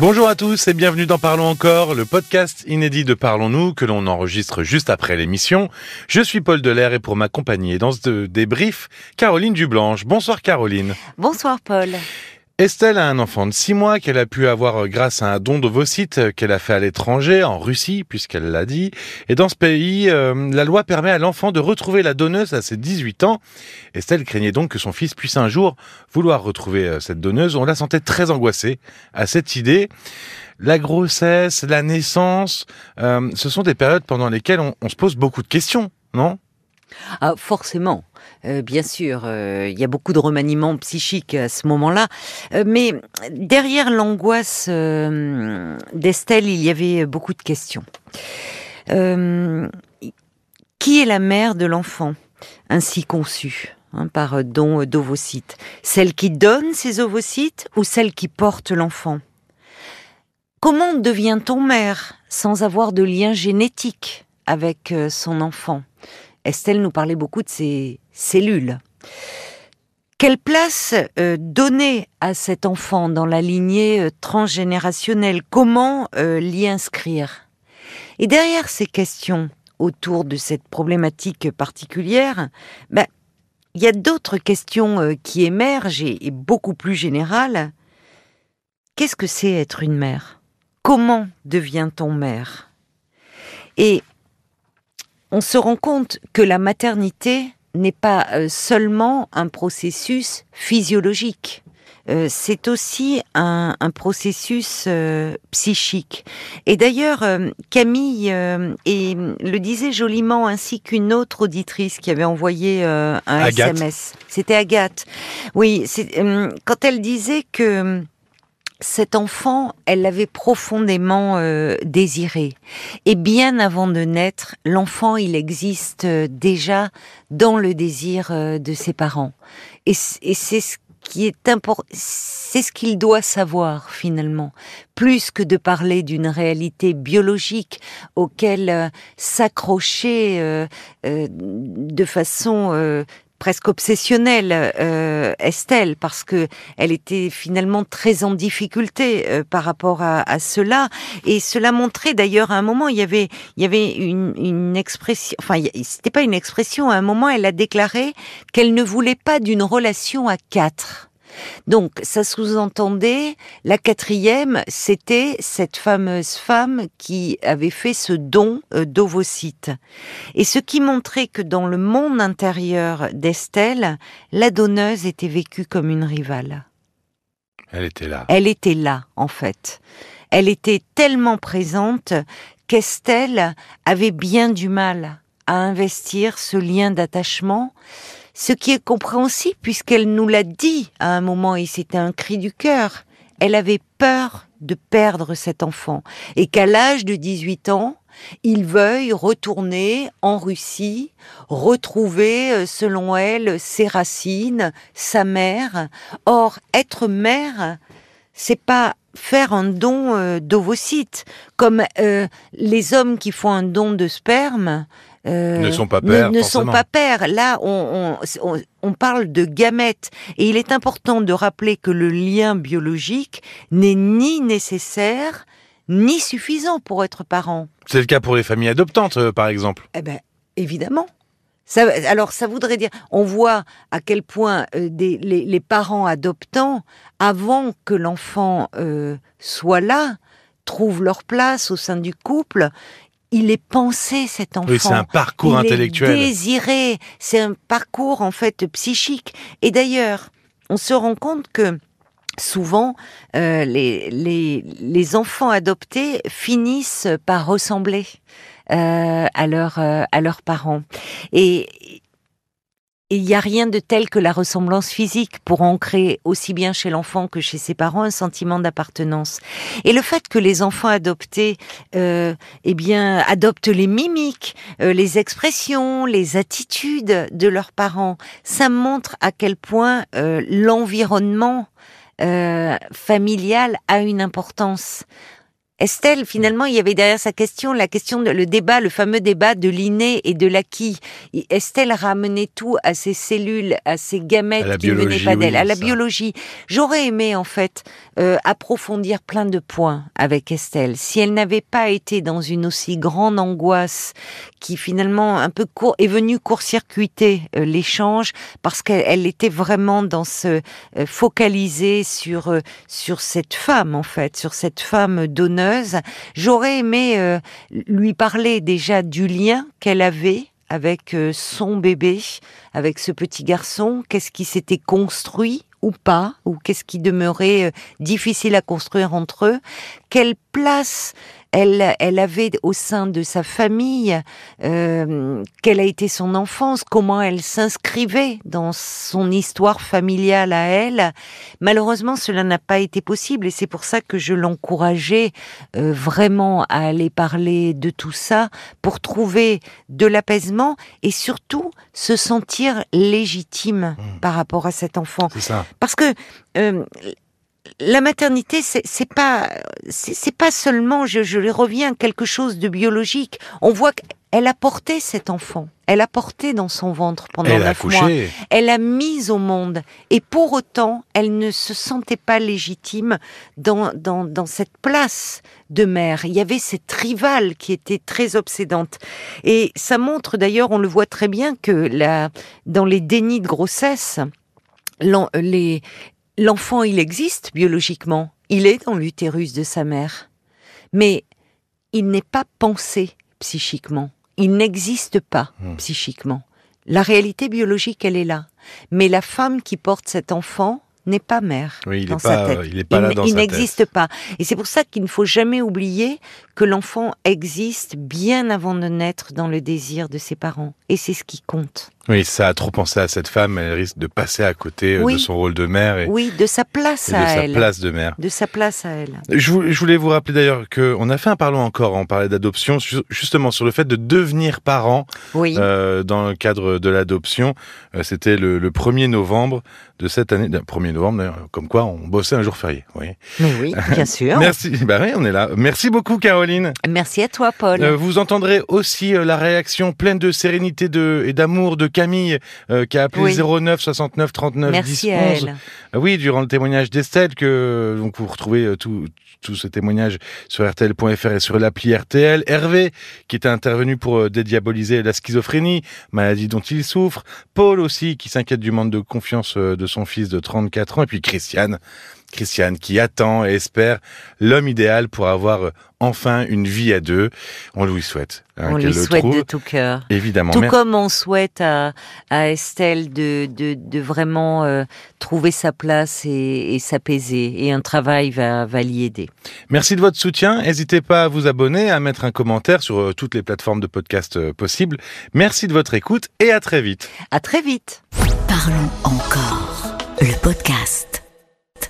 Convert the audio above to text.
Bonjour à tous et bienvenue dans Parlons encore, le podcast inédit de Parlons-nous que l'on enregistre juste après l'émission. Je suis Paul Delair et pour m'accompagner dans ce débrief, Caroline Dublanche. Bonsoir Caroline. Bonsoir Paul. Estelle a un enfant de 6 mois qu'elle a pu avoir euh, grâce à un don d'ovocytes euh, qu'elle a fait à l'étranger, en Russie, puisqu'elle l'a dit. Et dans ce pays, euh, la loi permet à l'enfant de retrouver la donneuse à ses 18 ans. Estelle craignait donc que son fils puisse un jour vouloir retrouver cette donneuse. On la sentait très angoissée à cette idée. La grossesse, la naissance, ce sont des périodes pendant lesquelles on se pose beaucoup de questions, non? Ah, forcément. Euh, bien sûr, euh, il y a beaucoup de remaniements psychiques à ce moment-là. Euh, mais derrière l'angoisse d'Estelle, il y avait beaucoup de questions. qui est la mère de l'enfant ainsi conçu hein, par don d'ovocytes Celle qui donne ses ovocytes ou celle qui porte l'enfant? Comment devient-on mère sans avoir de lien génétique avec son enfant? Estelle nous parlait beaucoup de ses cellules. Quelle place euh, donner à cet enfant dans la lignée euh, transgénérationnelle? Comment euh, l'y inscrire? Et derrière ces questions autour de cette problématique particulière, ben, il y a d'autres questions qui émergent et, et beaucoup plus générales. Qu'est-ce que c'est être une mère? Comment devient-on mère? Et on se rend compte que la maternité n'est pas euh, seulement un processus physiologique. Euh, c'est aussi un, processus euh, psychique. Et d'ailleurs, Camille et, le disait joliment, ainsi qu'une autre auditrice qui avait envoyé un SMS. C'était Agathe. Oui, quand elle disait que cet enfant, elle l'avait profondément euh, désiré. Et bien avant de naître, l'enfant, il existe euh, déjà dans le désir euh, de ses parents. Et, c'est ce qui est important, c'est ce qu'il doit savoir finalement, plus que de parler d'une réalité biologique auquel s'accrocher de façon presque obsessionnelle, euh, Estelle, parce que elle était finalement très en difficulté euh, par rapport à, cela, et cela montrait d'ailleurs à un moment il y avait il y avait une, une expression, enfin c'était pas une expression, à un moment elle a déclaré qu'elle ne voulait pas d'une relation à quatre. Donc, ça sous-entendait, la quatrième, c'était cette fameuse femme qui avait fait ce don euh, d'ovocytes. Et ce qui montrait que dans le monde intérieur d'Estelle, la donneuse était vécue comme une rivale. Elle était là. Elle était là, en fait. Elle était tellement présente qu'Estelle avait bien du mal à investir ce lien d'attachement ce qui est compréhensible puisqu'elle nous l'a dit à un moment et c'était un cri du cœur. Elle avait peur de perdre cet enfant et qu'à l'âge de 18 ans, il veuille retourner en Russie, retrouver, euh, selon elle, ses racines, sa mère. Or, être mère, c'est pas faire un don euh, d'ovocytes, comme euh, les hommes qui font un don de sperme, euh, ne sont pas pères. Ne, sont pas pères. Là, on, on, parle de gamètes. Et il est important de rappeler que le lien biologique n'est ni nécessaire, ni suffisant pour être parent. C'est le cas pour les familles adoptantes, euh, par exemple. Eh ben, évidemment. Ça, alors, ça voudrait dire, on voit à quel point euh, des, les, parents adoptants, avant que l'enfant soit là, trouvent leur place au sein du couple il est pensé cet enfant. Oui, c'est un parcours il intellectuel. Est désiré, c'est un parcours en fait psychique. Et d'ailleurs, on se rend compte que souvent euh, les, les, les enfants adoptés finissent par ressembler euh, à, leur, euh, à leurs parents. Et il n'y a rien de tel que la ressemblance physique pour ancrer aussi bien chez l'enfant que chez ses parents un sentiment d'appartenance. Et le fait que les enfants adoptés, euh, eh bien, adoptent les mimiques, euh, les expressions, les attitudes de leurs parents, ça montre à quel point euh, l'environnement euh, familial a une importance. Estelle, finalement, il y avait derrière sa question la question de le débat, le fameux débat de l'inné et de l'acquis. Estelle ramenait tout à ses cellules, à ses gamètes qui ne venaient pas d'elle, à la biologie. J'aurais aimé en fait euh, approfondir plein de points avec Estelle. Si elle n'avait pas été dans une aussi grande angoisse qui finalement un peu court, est venue court-circuiter euh, l'échange parce qu'elle était vraiment dans ce euh, sur sur cette femme en fait, sur cette femme d'honneur J'aurais aimé euh, lui parler déjà du lien qu'elle avait avec euh, son bébé, avec ce petit garçon, qu'est-ce qui s'était construit ou pas, ou qu'est-ce qui demeurait euh, difficile à construire entre eux, quelle place elle, elle avait au sein de sa famille, euh, quelle a été son enfance, comment elle s'inscrivait dans son histoire familiale à elle. Malheureusement, cela n'a pas été possible et c'est pour ça que je l'encourageais euh, vraiment à aller parler de tout ça pour trouver de l'apaisement et surtout se sentir légitime mmh. par rapport à cet enfant. Ça. Parce que euh, la maternité, c'est pas, c'est pas seulement, je, je reviens, quelque chose de biologique. On voit qu'elle a porté cet enfant. Elle a porté dans son ventre pendant elle neuf mois. Elle a mis au monde. Et pour autant, elle ne se sentait pas légitime dans, dans, dans cette place de mère. Il y avait cette rivale qui était très obsédante. Et ça montre d'ailleurs, on le voit très bien, que la, dans les dénis de grossesse, les, l'enfant, il existe biologiquement, il est dans l'utérus de sa mère, mais il n'est pas pensé psychiquement, il n'existe pas hmm. psychiquement. La réalité biologique, elle est là. Mais la femme qui porte cet enfant, n'est pas mère oui, il dans sa tête. Il, est pas là dans il n'existe pas. Et c'est pour ça qu'il ne faut jamais oublier que l'enfant existe bien avant de naître dans le désir de ses parents. Et c'est ce qui compte. Oui, ça a trop pensé à cette femme, elle risque de passer à côté euh, de son rôle de mère. Et, oui, de sa place à elle. De sa place de mère. De sa place à elle. Je, voulais vous rappeler d'ailleurs qu'on a fait un parlant encore, on parlait d'adoption, justement sur le fait de devenir parent oui. euh, dans le cadre de l'adoption. Euh, c'était le, le, 1er novembre de cette année, 1er novembre comme quoi on bossait un jour férié. Oui. Mais oui, bien sûr. Merci, bah oui, on est là. Merci beaucoup Caroline. Merci à toi Paul. Vous entendrez aussi la réaction pleine de sérénité de, et d'amour de Camille euh, qui a appelé 09 69 39 Merci 10 à 11. Elle. Oui, durant le témoignage d'Estelle que donc vous retrouvez tout tout ce témoignage sur RTL.fr et sur l'appli RTL. Hervé, qui était intervenu pour dédiaboliser la schizophrénie, maladie dont il souffre. Paul aussi, qui s'inquiète du manque de confiance de son fils de 34 ans. Et puis Christiane, Christiane qui attend et espère l'homme idéal pour avoir euh, enfin une vie à deux. On lui souhaite. Hein, on lui souhaite de tout cœur. Évidemment. Tout comme on souhaite à, à Estelle de, de, de vraiment euh, trouver sa place et, et s'apaiser. Et un travail va, va l'y aider. Merci de votre soutien. N'hésitez pas à vous abonner, à mettre un commentaire sur euh, toutes les plateformes de podcast possibles. Merci de votre écoute et à très vite. À très vite. Parlons encore. Le podcast.